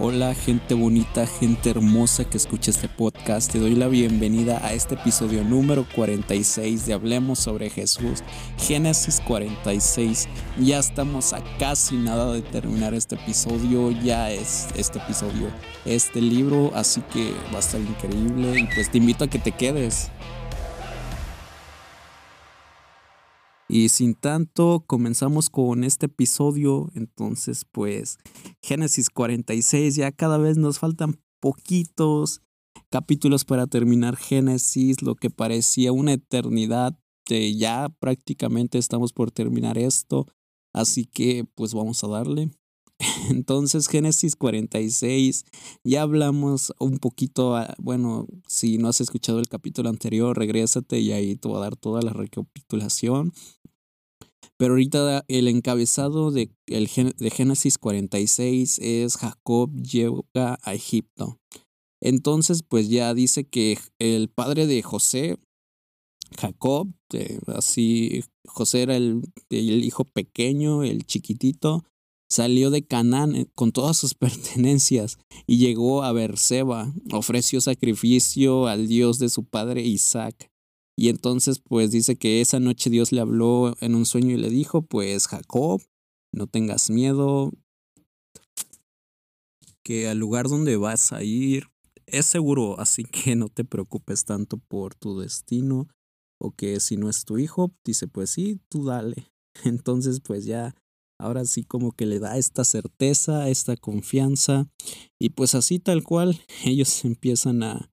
Hola gente bonita, gente hermosa que escucha este podcast. Te doy la bienvenida a este episodio número 46 de Hablemos sobre Jesús. Génesis 46. Ya estamos a casi nada de terminar este episodio. Ya es este episodio, este libro. Así que va a estar increíble. Y pues te invito a que te quedes. Y sin tanto, comenzamos con este episodio. Entonces, pues, Génesis 46, ya cada vez nos faltan poquitos capítulos para terminar Génesis, lo que parecía una eternidad. ya prácticamente estamos por terminar esto. Así que, pues, vamos a darle. Entonces, Génesis 46, ya hablamos un poquito, ah, bueno, si no has escuchado el capítulo anterior, regrésate y ahí te voy a dar toda la recapitulación. Pero ahorita el encabezado de, el, de Génesis 46 es Jacob llega a Egipto. Entonces, pues ya dice que el padre de José, Jacob, así, José era el, el hijo pequeño, el chiquitito, salió de Canaán eh, con todas sus pertenencias y llegó a Berseba, ofreció sacrificio al Dios de su padre Isaac. Y entonces pues dice que esa noche Dios le habló en un sueño y le dijo, pues Jacob, no tengas miedo, que al lugar donde vas a ir es seguro, así que no te preocupes tanto por tu destino o que si no es tu hijo, dice pues sí, tú dale. Entonces pues ya ahora sí como que le da esta certeza, esta confianza y pues así tal cual ellos empiezan a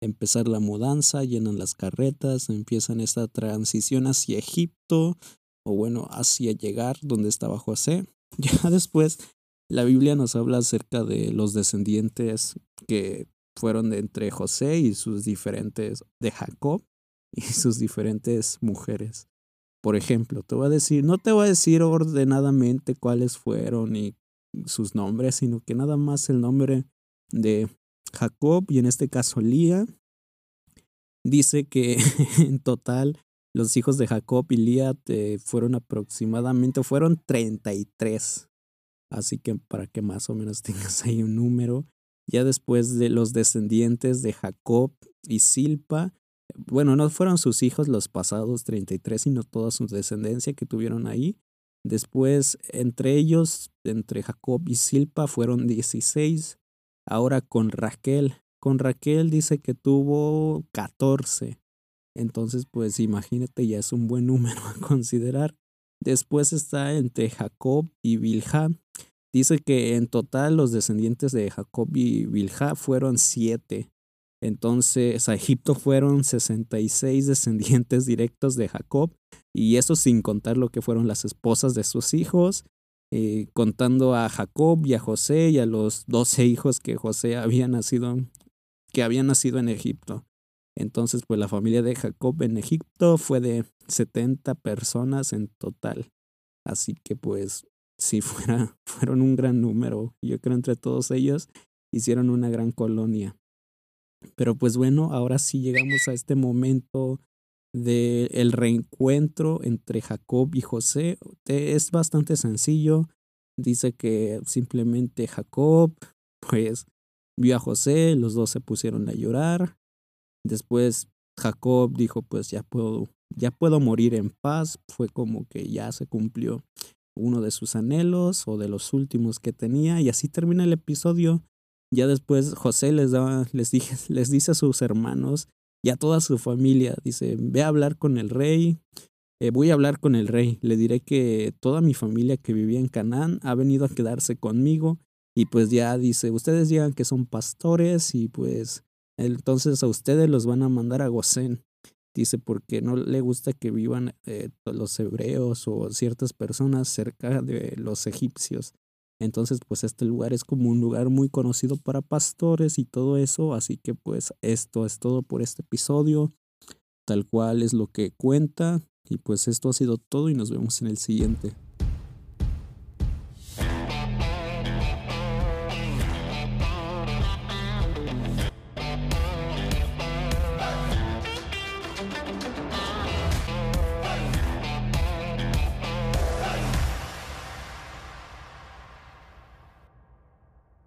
empezar la mudanza, llenan las carretas, empiezan esta transición hacia Egipto, o bueno, hacia llegar donde estaba José. Ya después, la Biblia nos habla acerca de los descendientes que fueron entre José y sus diferentes, de Jacob y sus diferentes mujeres. Por ejemplo, te voy a decir, no te voy a decir ordenadamente cuáles fueron y sus nombres, sino que nada más el nombre de Jacob y en este caso Lía. Dice que en total los hijos de Jacob y Lía eh, fueron aproximadamente, fueron 33. Así que para que más o menos tengas ahí un número. Ya después de los descendientes de Jacob y Silpa, bueno, no fueron sus hijos los pasados 33, sino toda su descendencia que tuvieron ahí. Después, entre ellos, entre Jacob y Silpa, fueron 16. Ahora con Raquel. Con Raquel dice que tuvo 14. Entonces, pues imagínate, ya es un buen número a considerar. Después está entre Jacob y Bilha. Dice que en total los descendientes de Jacob y Bilha fueron siete. Entonces a Egipto fueron 66 descendientes directos de Jacob, y eso sin contar lo que fueron las esposas de sus hijos, eh, contando a Jacob y a José y a los doce hijos que José había nacido, que habían nacido en Egipto. Entonces, pues la familia de Jacob en Egipto fue de 70 personas en total. Así que pues si fuera, fueron un gran número. Yo creo entre todos ellos hicieron una gran colonia. Pero pues bueno, ahora sí llegamos a este momento del el reencuentro entre Jacob y José. Es bastante sencillo. Dice que simplemente Jacob, pues, vio a José, los dos se pusieron a llorar. Después Jacob dijo, pues ya puedo, ya puedo morir en paz. Fue como que ya se cumplió uno de sus anhelos o de los últimos que tenía. Y así termina el episodio. Ya después José les, da, les, dije, les dice a sus hermanos y a toda su familia, dice, ve a hablar con el rey, eh, voy a hablar con el rey, le diré que toda mi familia que vivía en Canaán ha venido a quedarse conmigo y pues ya dice, ustedes digan que son pastores y pues entonces a ustedes los van a mandar a Gosén. Dice, porque no le gusta que vivan eh, los hebreos o ciertas personas cerca de los egipcios. Entonces, pues este lugar es como un lugar muy conocido para pastores y todo eso. Así que pues esto es todo por este episodio. Tal cual es lo que cuenta. Y pues esto ha sido todo y nos vemos en el siguiente.